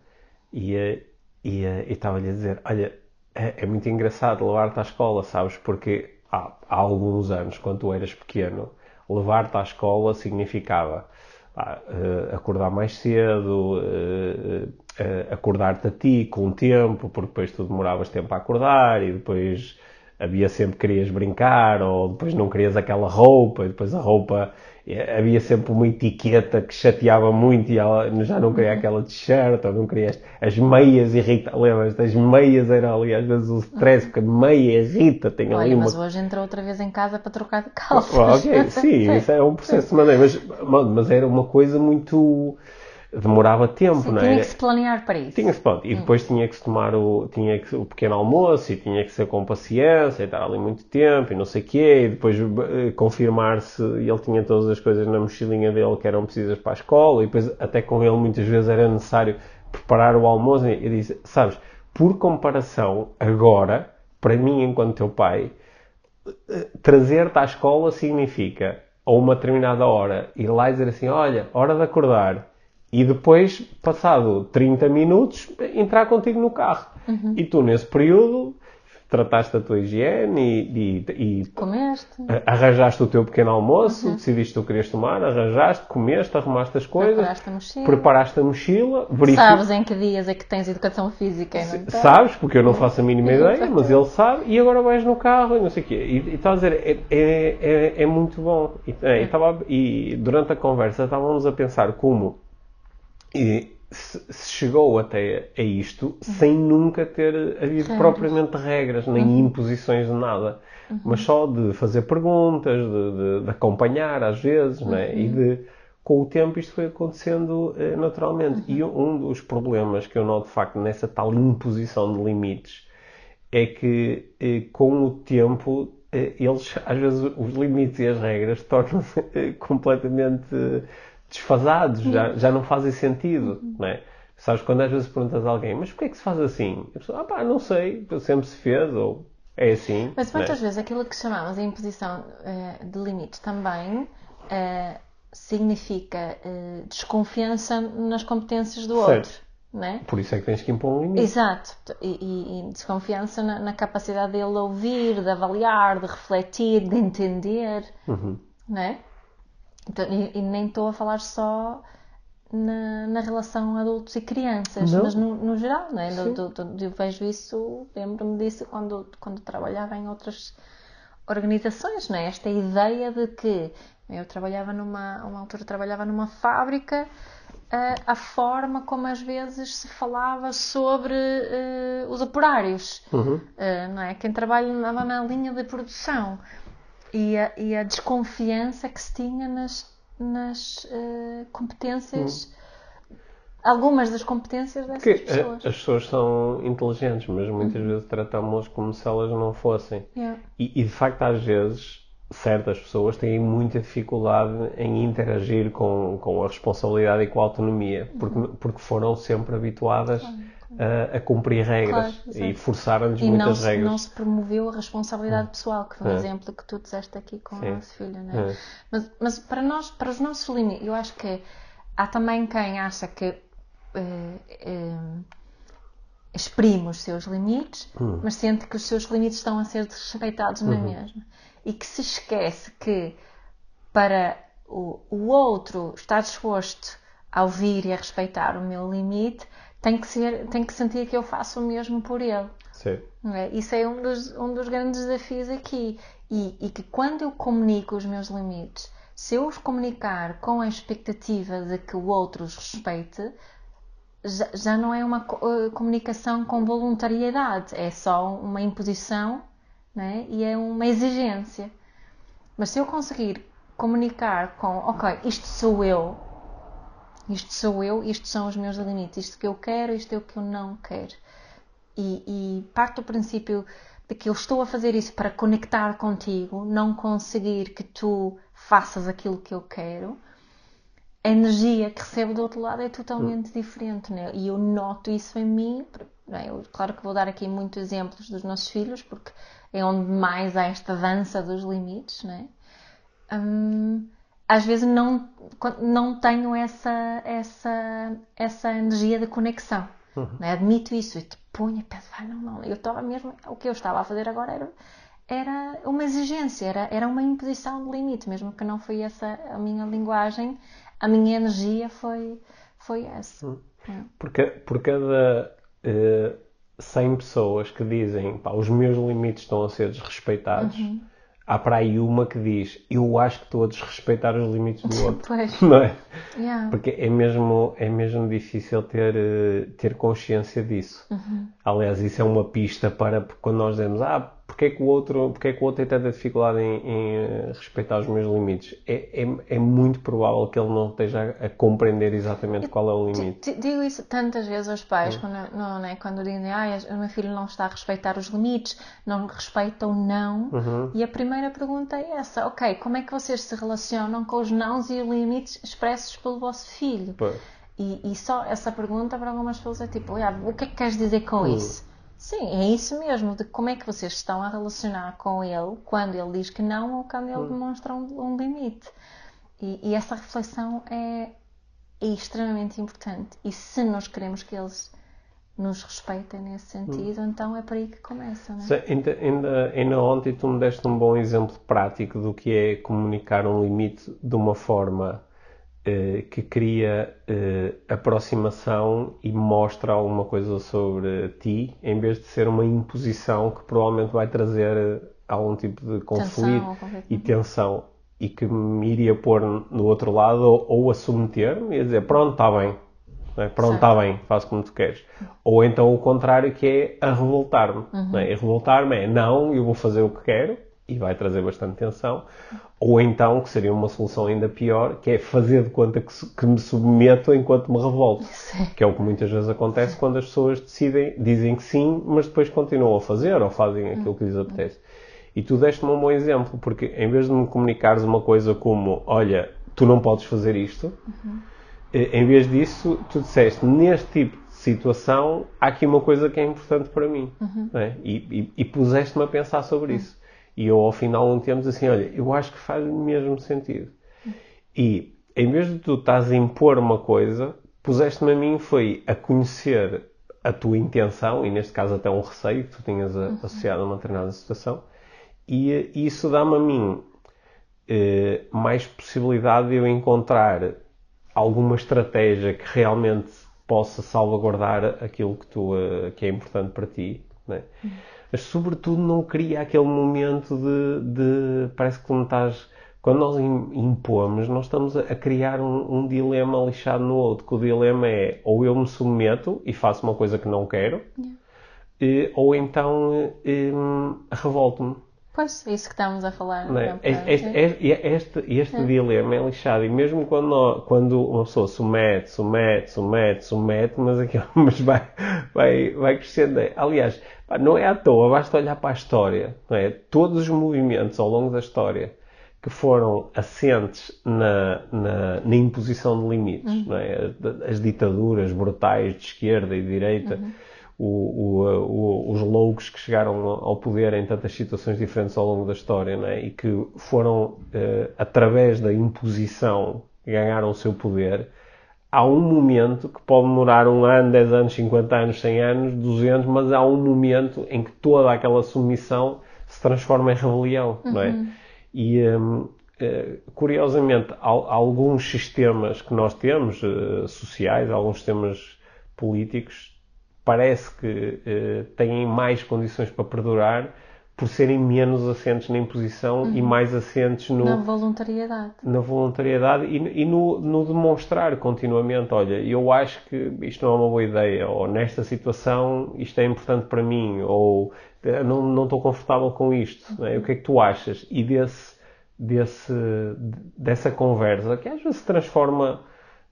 E eh, e estava-lhe a dizer: Olha, é, é muito engraçado levar-te à escola, sabes? Porque há, há alguns anos, quando tu eras pequeno, levar-te à escola significava eh, acordar mais cedo, eh, eh, acordar-te a ti com tempo, porque depois tu demoravas tempo a acordar e depois havia sempre que querias brincar ou depois não querias aquela roupa e depois a roupa eh, havia sempre uma etiqueta que chateava muito e ela já não queria aquela t-shirt ou não queria as meias irrita, lembras? As meias era ali às vezes o stress, porque a meia irrita, tem Olha, ali uma... mas hoje entrou outra vez em casa para trocar de calças. Ah, ok, sim, isso é um processo de maneira, mas, mas era uma coisa muito demorava tempo, Sim, não tinha é? que se planear para isso. Tinha-se, pronto, e depois tinha que se tomar o, tinha que, o pequeno almoço e tinha que ser com paciência e estar ali muito tempo e não sei o quê, e depois eh, confirmar se ele tinha todas as coisas na mochilinha dele que eram precisas para a escola. E depois até com ele muitas vezes era necessário preparar o almoço. E disse, sabes, por comparação, agora, para mim enquanto teu pai, eh, trazer-te à escola significa a uma determinada hora ir lá e dizer assim, olha, hora de acordar, e depois, passado 30 minutos, entrar contigo no carro. E tu, nesse período, trataste da tua higiene e, e- e Comeste, arranjaste o teu pequeno almoço, decidiste o que querias tomar, arranjaste, comeste, arrumaste as coisas, preparaste a mochila. preparaste a mochila. Sabes em que dias é que tens educação física e não tens. Sabes, porque eu não faço a mínima ideia, Exatamente. mas ele sabe, e agora vais no carro e não sei o quê. E, e estás a dizer, é, é, é, é muito bom. E, é, e estava- e durante a conversa estávamos a pensar como e se, chegou até a isto sem nunca ter havido propriamente regras, nem imposições de nada. Mas só de fazer perguntas, de, de- de acompanhar às vezes, não é? E de, com o tempo isto foi acontecendo eh, naturalmente. E um dos problemas que eu noto de facto nessa tal imposição de limites é que eh, com o tempo eh, eles, às vezes, os limites e as regras tornam-se eh, completamente desfasados, já, já não fazem sentido, não é? Sabes, quando às vezes perguntas a alguém, mas porquê é que se faz assim? A pessoa, ah pá, não sei, sempre se fez, ou é assim. Mas não é? muitas vezes aquilo que chamamos de imposição eh, de limites também eh, significa eh, desconfiança nas competências do Certo. outro, né? Por isso é que tens que impor um limite. Exato, e, e- e desconfiança na, na capacidade dele de ouvir, de avaliar, de refletir, de entender, Uhum. né? Então, e, e nem estou a falar só na, na relação adultos e crianças, Não. mas no, no geral. Do- do- do- eu vejo isso, lembro-me disso quando, quando trabalhava em outras organizações, né? Esta ideia de que eu trabalhava numa, a uma altura trabalhava numa fábrica, eh, a forma como às vezes se falava sobre eh, os operários, Uhum. eh, não é? Quem trabalhava na linha de produção e a, e a desconfiança que se tinha nas, nas eh, competências, algumas das competências dessas Porque eh, pessoas. as pessoas são inteligentes, mas muitas Uhum. vezes tratamos-las como se elas não fossem. Yeah. E, e, de facto, às vezes, certas pessoas têm muita dificuldade em interagir com, com a responsabilidade e com a autonomia, porque, Uhum. porque foram sempre habituadas a, a cumprir regras Claro, e E não muitas regras. não se promoveu a responsabilidade pessoal, que foi um É. exemplo que tu disseste aqui com Sim. a nossa filha, né? É. Mas, mas para nós, para os nossos limites, eu acho que há também quem acha que eh, eh, exprime os seus limites, Hum. mas sente que os seus limites estão a ser desrespeitados na Uhum. mesma. E que se esquece que para o, o outro estar disposto a ouvir e a respeitar o meu limite, tem que, ser, tem que sentir que eu faço o mesmo por ele. Sim. É? Isso é um dos, um dos grandes desafios aqui. E, e que quando eu comunico os meus limites, se eu os comunicar com a expectativa de que o outro os respeite, já, já não é uma eh, comunicação com voluntariedade, é só uma imposição né? e é uma exigência. Mas se eu conseguir comunicar com, ok, isto sou eu, isto sou eu, isto são os meus limites, isto que eu quero, isto é o que eu não quero e, e parte do princípio de que eu estou a fazer isso para conectar contigo, não conseguir que tu faças aquilo que eu quero, a energia que recebo do outro lado é totalmente diferente, né? E eu noto isso em mim. Bem, eu, claro que vou dar aqui muitos exemplos dos nossos filhos, porque é onde mais há esta dança dos limites, né? Hum, às vezes não, não tenho essa, essa, essa energia de conexão. Né? Admito isso e te ponho penso, vai, não, não. Eu estava mesmo, o que eu estava a fazer agora era, era uma exigência, era, era uma imposição de limite, mesmo que não foi essa a minha linguagem, a minha energia foi, foi essa. É. Por, ca- por cada eh, 100 pessoas que dizem pá, os meus limites estão a ser desrespeitados, Uhum. Há para aí uma que diz eu acho que estou a desrespeitar os limites do outro. Pois. Não é? Yeah. Porque é mesmo, é mesmo difícil ter, eh, ter consciência disso. Uhum. Aliás, isso é uma pista para quando nós dizemos ah, porque é que o outro, porque é que o outro tem tanta dificuldade em, em, eh, respeitar os meus limites? É, é, é, muito provável que ele não esteja a, compreender exatamente qual é o limite. Digo isso tantas vezes aos pais, quando, não, é? quando dizem ah, o meu filho não está a respeitar os limites, não respeita o não. Uhum. E a primeira pergunta é essa: ok, como é que vocês se relacionam com os nãos e os limites expressos pelo vosso filho? E, e, só essa pergunta para algumas pessoas é tipo, o que é que queres dizer com uhum. isso? Sim, é isso mesmo, de como é que vocês estão a relacionar com ele quando ele diz que não ou quando ele hum. demonstra um, um limite. E, e, essa reflexão é, é, extremamente importante. E se nós queremos que eles nos respeitem nesse sentido, hum. então é para aí que começa. Não é? ainda, ainda, ainda ontem tu me deste um bom exemplo prático do que é comunicar um limite de uma forma que cria uh, aproximação e mostra alguma coisa sobre ti, em vez de ser uma imposição que provavelmente vai trazer eh, algum tipo de conflito tensão, e tensão e que me iria pôr no outro lado ou, ou a submeter-me e a dizer pronto, está bem, é? pronto, está bem, faço como tu queres. Ou então o contrário que é a revoltar-me. Uhum. É? E revoltar-me é não, eu vou fazer o que quero e vai trazer bastante tensão. Ou então, que seria uma solução ainda pior, que é fazer de conta que, que me submeto enquanto me revolto. Sim. Que é o que muitas vezes acontece quando as pessoas decidem, dizem que sim, mas depois continuam a fazer ou fazem aquilo que lhes apetece. E tu deste-me um bom exemplo, porque em vez de me comunicares uma coisa como, olha, tu não podes fazer isto, uhum. em vez disso, tu disseste, neste tipo de situação, há aqui uma coisa que é importante para mim. Uhum. É? E, e, e puseste-me a pensar sobre uhum. isso. E eu, ao final um tempo, assim: olha, eu acho que faz o mesmo sentido. E, em vez de tu estás a impor uma coisa, puseste-me a mim foi a conhecer a tua intenção, e neste caso até um receio que tu tinhas uhum. associado a uma determinada situação, e, e isso dá-me a mim eh, mais possibilidade de eu encontrar alguma estratégia que realmente possa salvaguardar aquilo que, tu, uh, que é importante para ti. Né? Uhum mas sobretudo não cria aquele momento de, de parece que quando estás quando nós impomos, nós estamos a criar um, um, dilema lixado no outro, que o dilema é ou eu me submeto e faço uma coisa que não quero, yeah. e, ou então revolto-me. Pois, é isso que estamos a falar. Não é? Este, este, este, este é. dilema é lixado. E mesmo quando, quando uma pessoa submete, submete, submete, submete, mas, aquilo, mas vai, vai, vai crescendo. Aliás, não é à toa, basta olhar para a história. Não é? Todos os movimentos ao longo da história que foram assentes na, na, na imposição de limites, uhum. não é? as ditaduras brutais de esquerda e de direita. Uhum o, o, o, os loucos que chegaram ao poder em tantas situações diferentes ao longo da história é? e que foram, eh, através da imposição, ganharam o seu poder. Há um momento que pode demorar um ano, 10 anos, 50 anos, 100 anos, 200, mas há um momento em que toda aquela submissão se transforma em rebelião, uhum. não é? Uhum. E, um, eh, curiosamente, alguns sistemas que nós temos, uh, sociais, alguns sistemas políticos, parece que uh, têm mais condições para perdurar por serem menos assentes na imposição uhum. e mais assentes no, na voluntariedade. Na voluntariedade e, e no, no, demonstrar continuamente, olha, eu acho que isto não é uma boa ideia, ou nesta situação isto é importante para mim, ou eh, não, não estou confortável com isto, uhum. né? o que é que tu achas? E desse, desse, dessa conversa, que às vezes se transforma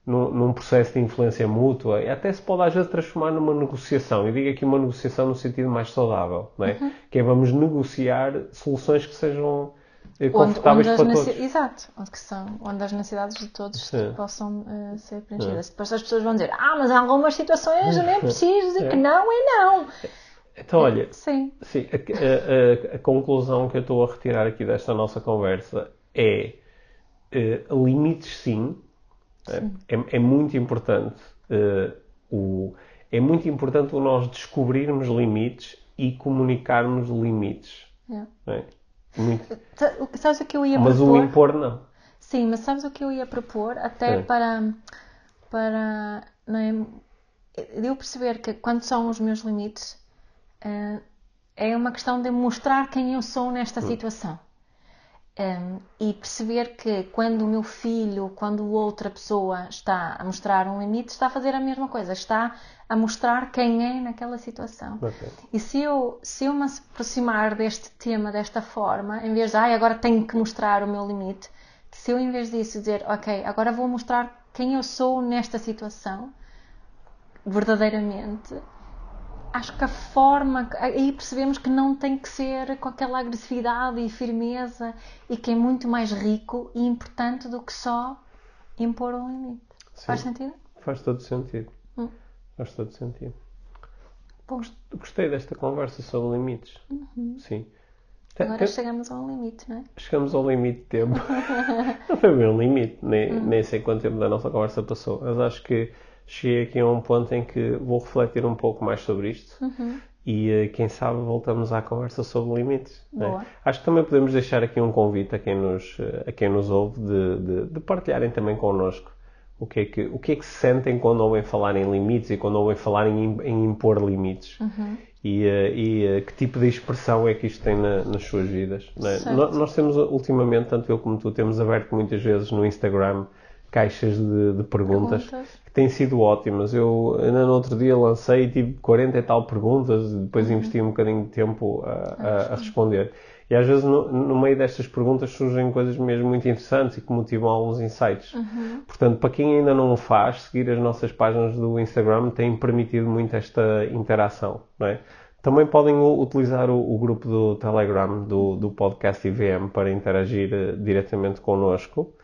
num, num, processo de influência mútua e até se pode às vezes transformar numa negociação. E digo aqui uma negociação no sentido mais saudável, não é? Uhum. que é vamos negociar soluções que sejam eh, confortáveis onde, onde para todos. Exato, onde, que são, onde as necessidades de todos possam uh, ser preenchidas. Depois as pessoas vão dizer, ah, mas há algumas situações eu nem preciso dizer é. que não é não. Então, olha, sim. sim a, a, a, a, conclusão que eu estou a retirar aqui desta nossa conversa é uh, limites sim, é, é, muito importante uh, o, é muito importante nós descobrirmos limites e comunicarmos limites. É. Muito... Sabes o que eu ia mas propor? Mas o impor não. Sim, mas sabes o que eu ia propor? Até para, para não é, eu perceber que quando são os meus limites uh, é uma questão de mostrar quem eu sou nesta hum. situação. Um, e perceber que quando o meu filho, quando outra pessoa está a mostrar um limite, está a fazer a mesma coisa, está a mostrar quem é naquela situação. Ok. E se eu, se eu me aproximar deste tema desta forma, em vez de, ai, agora tenho que mostrar o meu limite, se eu em vez disso dizer, ok, agora vou mostrar quem eu sou nesta situação, verdadeiramente, acho que a forma, aí percebemos que não tem que ser com aquela agressividade e firmeza e que é muito mais rico e importante do que só impor um limite. Sim. Faz sentido? Faz todo sentido. Hum. Faz todo sentido. Bom, Gostei desta conversa sobre limites. Sim. Te- agora chegamos a um limite, não é? Chegamos ao limite de tempo. não foi bem um limite, nem, Hum. nem sei quanto tempo da nossa conversa passou, mas acho que cheguei aqui a um ponto em que vou refletir um pouco mais sobre isto Uhum. e eh, quem sabe voltamos à conversa sobre limites. né? Acho que também podemos deixar aqui um convite a quem nos, eh, a quem nos ouve de, de, de partilharem também connosco o que, é que, o que é que se sentem quando ouvem falar em limites e quando ouvem falar em, em impor limites. Uhum. E, eh, e, que tipo de expressão é que isto tem na- nas suas vidas? é? Nós temos, ultimamente, tanto eu como tu, temos aberto muitas vezes no Instagram caixas de, de perguntas, Perguntas. que têm sido ótimas. Eu ainda no outro dia lancei tive 40 e tal perguntas depois Uhum. investi um bocadinho de tempo a, a- a responder. E às vezes no, no meio destas perguntas surgem coisas mesmo muito interessantes e que motivam alguns insights. Uhum. Portanto, para quem ainda não o faz, seguir as nossas páginas do Instagram tem permitido muito esta interação. É? Também podem utilizar o, o grupo do Telegram do, do podcast IVM para interagir eh, diretamente connosco.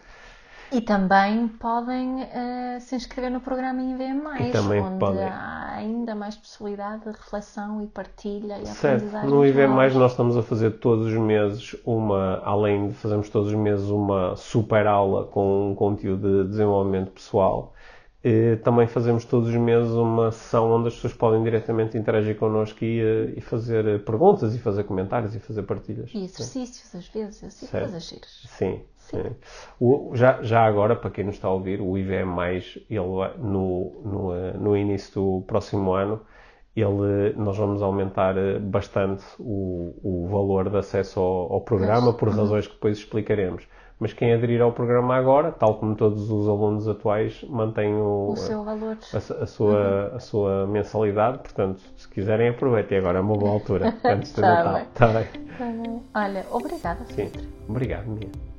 E também podem eh, se inscrever no programa IVM+, E onde podem. há ainda mais possibilidade de reflexão e partilha e Certo. aprendizagem. No IVM mais nós estamos a fazer todos os meses uma, além de fazermos todos os meses uma super aula com um conteúdo de desenvolvimento pessoal. eh, também fazemos todos os meses uma sessão onde as pessoas podem diretamente interagir connosco e, eh, e fazer perguntas e fazer comentários e fazer partilhas. E exercícios, às vezes, assim, Certo. coisas giras. Sim. Sim. O- já, já agora, para quem nos está a ouvir, o IVM, ele vai- no, no, eh, no início do próximo ano, ele, nós vamos aumentar eh, bastante o, o valor de acesso ao, ao programa, por razões que depois explicaremos. Mas quem aderir ao programa agora, tal como todos os alunos atuais, mantém o, O seu valor. a, a sua, a sua mensalidade. Portanto, se quiserem, aproveitem agora, é uma boa altura, antes do Tá Natal. bem. Está bem? Olha, obrigada, Sim. Obrigado, Mia.